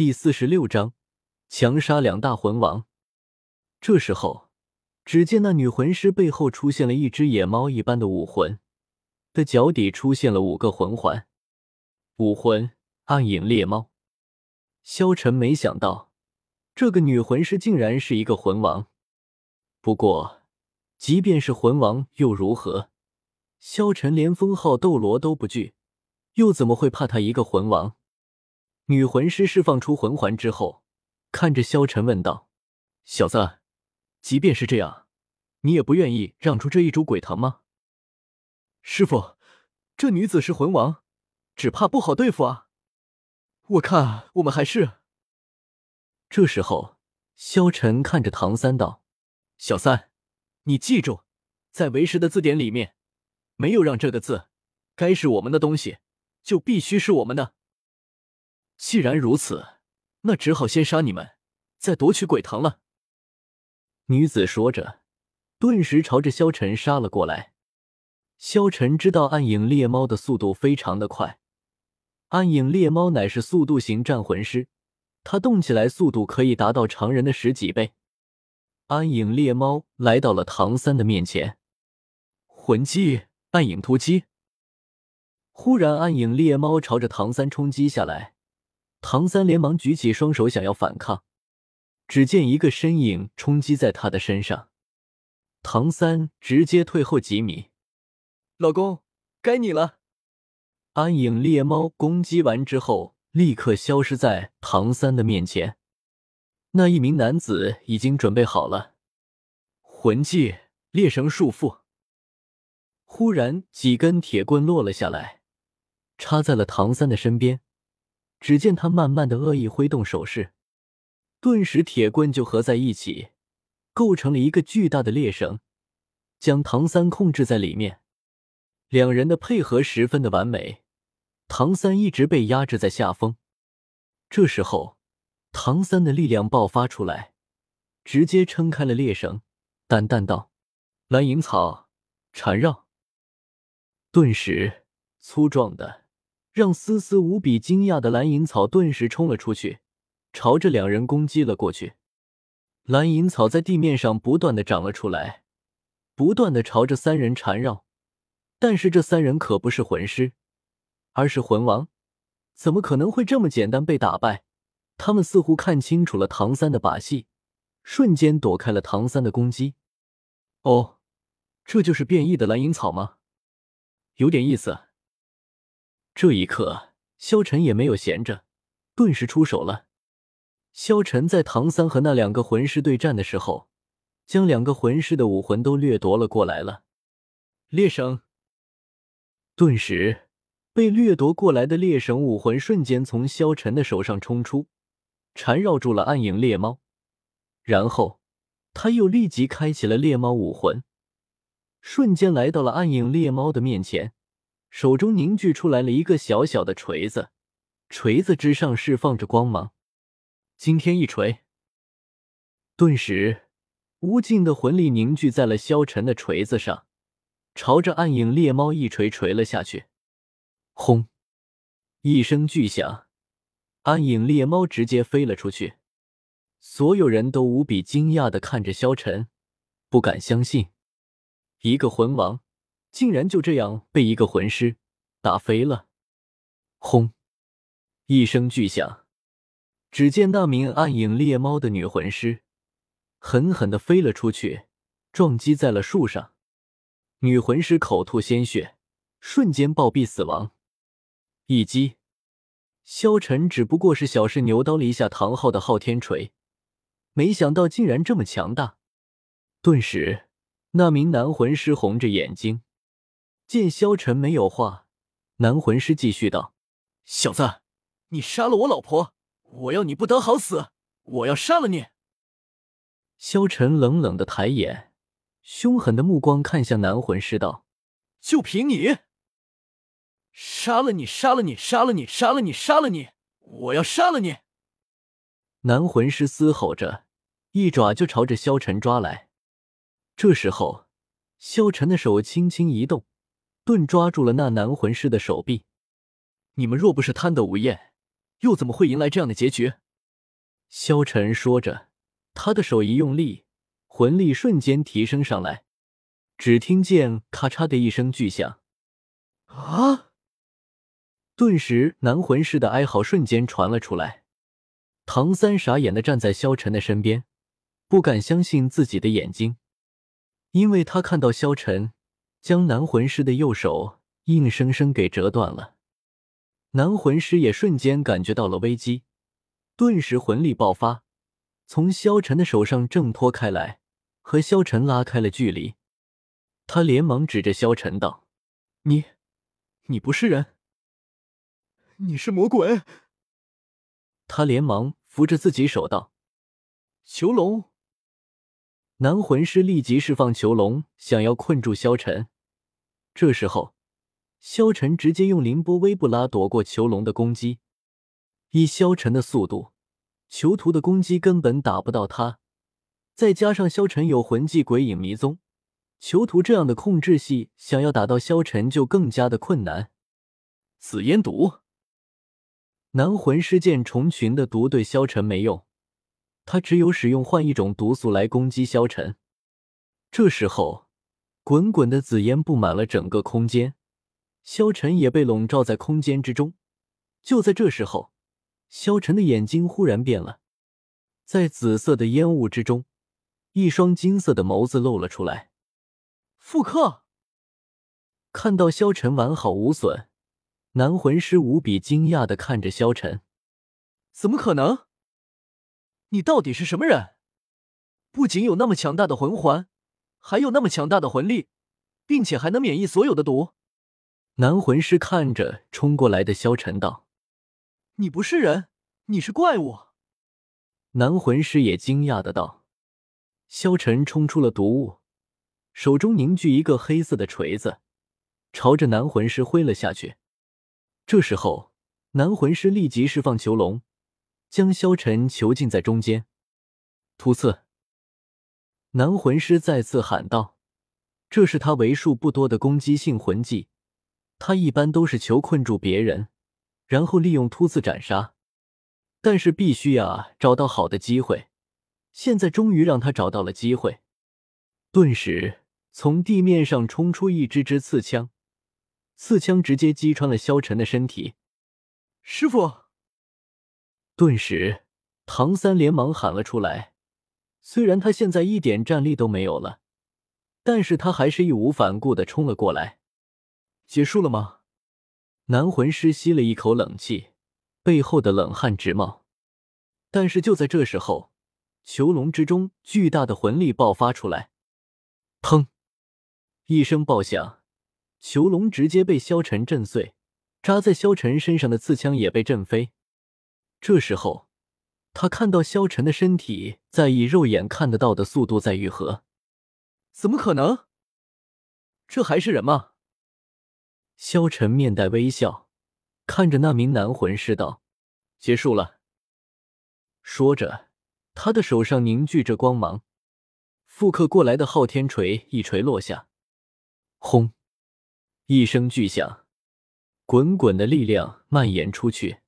第四十六章强杀两大魂王。这时候，只见那女魂师背后出现了一只野猫一般的武魂，的脚底出现了五个魂环。武魂暗影猎猫。萧晨没想到，这个女魂师竟然是一个魂王。不过，即便是魂王又如何？萧晨连封号斗罗都不惧，又怎么会怕他一个魂王？女魂师释放出魂环之后，看着萧晨问道：“小子，即便是这样，你也不愿意让出这一株鬼藤吗？”师傅，这女子是魂王，只怕不好对付啊！我看我们还是……这时候，萧晨看着唐三道：“小三，你记住，在为师的字典里面。”没有让这个字，该是我们的东西，就必须是我们的。既然如此，那只好先杀你们，再夺取鬼藤了。女子说着，顿时朝着萧晨杀了过来。萧晨知道暗影猎猫的速度非常的快，暗影猎猫乃是速度型战魂师，它动起来速度可以达到常人的十几倍。暗影猎猫来到了唐三的面前，魂技。暗影突击！忽然，暗影猎猫朝着唐三冲击下来，唐三连忙举起双手想要反抗，只见一个身影冲击在他的身上，唐三直接退后几米。老公，该你了！暗影猎猫攻击完之后，立刻消失在唐三的面前。那一名男子已经准备好了，魂技猎绳束缚。忽然，几根铁棍落了下来，插在了唐三的身边。只见他慢慢的恶意挥动手势，顿时铁棍就合在一起，构成了一个巨大的猎绳，将唐三控制在里面。两人的配合十分的完美，唐三一直被压制在下风。这时候，唐三的力量爆发出来，直接撑开了猎绳，淡淡道：“蓝银草，缠绕。”顿时，粗壮的让丝丝无比惊讶的蓝银草顿时冲了出去，朝着两人攻击了过去。蓝银草在地面上不断的长了出来，不断的朝着三人缠绕。但是这三人可不是魂师，而是魂王，怎么可能会这么简单被打败？他们似乎看清楚了唐三的把戏，瞬间躲开了唐三的攻击。哦，这就是变异的蓝银草吗？有点意思。这一刻，萧晨也没有闲着，顿时出手了。萧晨在唐三和那两个魂师对战的时候，将两个魂师的武魂都掠夺了过来了。猎绳，顿时被掠夺过来的猎绳武魂瞬间从萧晨的手上冲出，缠绕住了暗影猎猫。然后他又立即开启了猎猫武魂。瞬间来到了暗影猎猫的面前，手中凝聚出来了一个小小的锤子，锤子之上释放着光芒。惊天一锤，顿时无尽的魂力凝聚在了萧晨的锤子上，朝着暗影猎猫一锤锤了下去。轰！一声巨响，暗影猎猫直接飞了出去。所有人都无比惊讶的看着萧晨，不敢相信。一个魂王，竟然就这样被一个魂师打飞了！轰！一声巨响，只见那名暗影猎猫的女魂师狠狠的飞了出去，撞击在了树上。女魂师口吐鲜血，瞬间暴毙死亡。一击，萧晨只不过是小试牛刀了一下唐昊的昊天锤，没想到竟然这么强大，顿时。那名男魂师红着眼睛，见萧晨没有话，男魂师继续道：“小子，你杀了我老婆，我要你不得好死！我要杀了你！”萧晨冷冷的抬眼，凶狠的目光看向男魂师道：“就凭你，杀了你，杀了你，杀了你，杀了你，杀了你！我要杀了你！”男魂师嘶吼着，一爪就朝着萧晨抓来。这时候，萧晨的手轻轻一动，顿抓住了那男魂师的手臂。你们若不是贪得无厌，又怎么会迎来这样的结局？萧晨说着，他的手一用力，魂力瞬间提升上来。只听见咔嚓的一声巨响，啊！顿时男魂师的哀嚎瞬间传了出来。唐三傻眼的站在萧晨的身边，不敢相信自己的眼睛，因为他看到萧晨将男魂师的右手硬生生给折断了。男魂师也瞬间感觉到了危机，顿时魂力爆发，从萧晨的手上挣脱开来，和萧晨拉开了距离。他连忙指着萧晨道：“你，你不是人，你是魔鬼。”他连忙扶着自己手道：“囚龙。”男魂师立即释放囚龙，想要困住萧晨。这时候，萧晨直接用凌波微步拉躲过囚龙的攻击。以萧晨的速度，囚徒的攻击根本打不到他。再加上萧晨有魂技鬼影迷踪。囚徒这样的控制系，想要打到萧晨就更加的困难。紫烟毒，男魂师见虫群的毒对萧晨没用，他只有使用换一种毒素来攻击萧晨。这时候，滚滚的紫烟布满了整个空间，萧晨也被笼罩在空间之中。就在这时候，萧晨的眼睛忽然变了，在紫色的烟雾之中，一双金色的眸子露了出来。复刻，看到萧晨完好无损，男魂师无比惊讶的看着萧晨，怎么可能？你到底是什么人？不仅有那么强大的魂环，还有那么强大的魂力，并且还能免疫所有的毒。男魂师看着冲过来的萧晨道：“你不是人，你是怪物。”男魂师也惊讶的道：“萧晨冲出了毒雾。”手中凝聚一个黑色的锤子，朝着男魂师挥了下去。这时候，男魂师立即释放囚笼，将萧晨囚禁在中间。突刺！男魂师再次喊道：“这是他为数不多的攻击性魂技，他一般都是求困住别人，然后利用突刺斩杀。但是必须呀，找到好的机会。现在终于让他找到了机会。”顿时，从地面上冲出一支支刺枪，刺枪直接击穿了萧晨的身体。师傅！顿时，唐三连忙喊了出来。虽然他现在一点战力都没有了，但是他还是义无反顾的冲了过来。结束了吗？男魂师吸了一口冷气，背后的冷汗直冒。但是就在这时候，囚笼之中巨大的魂力爆发出来。砰！一声爆响，囚笼直接被萧晨震碎，扎在萧晨身上的刺枪也被震飞。这时候，他看到萧晨的身体在以肉眼看得到的速度在愈合。怎么可能？这还是人吗？萧晨面带微笑，看着那名男魂师道：“结束了。”说着，他的手上凝聚着光芒。复刻过来的昊天锤一锤落下，轰！一声巨响，滚滚的力量蔓延出去，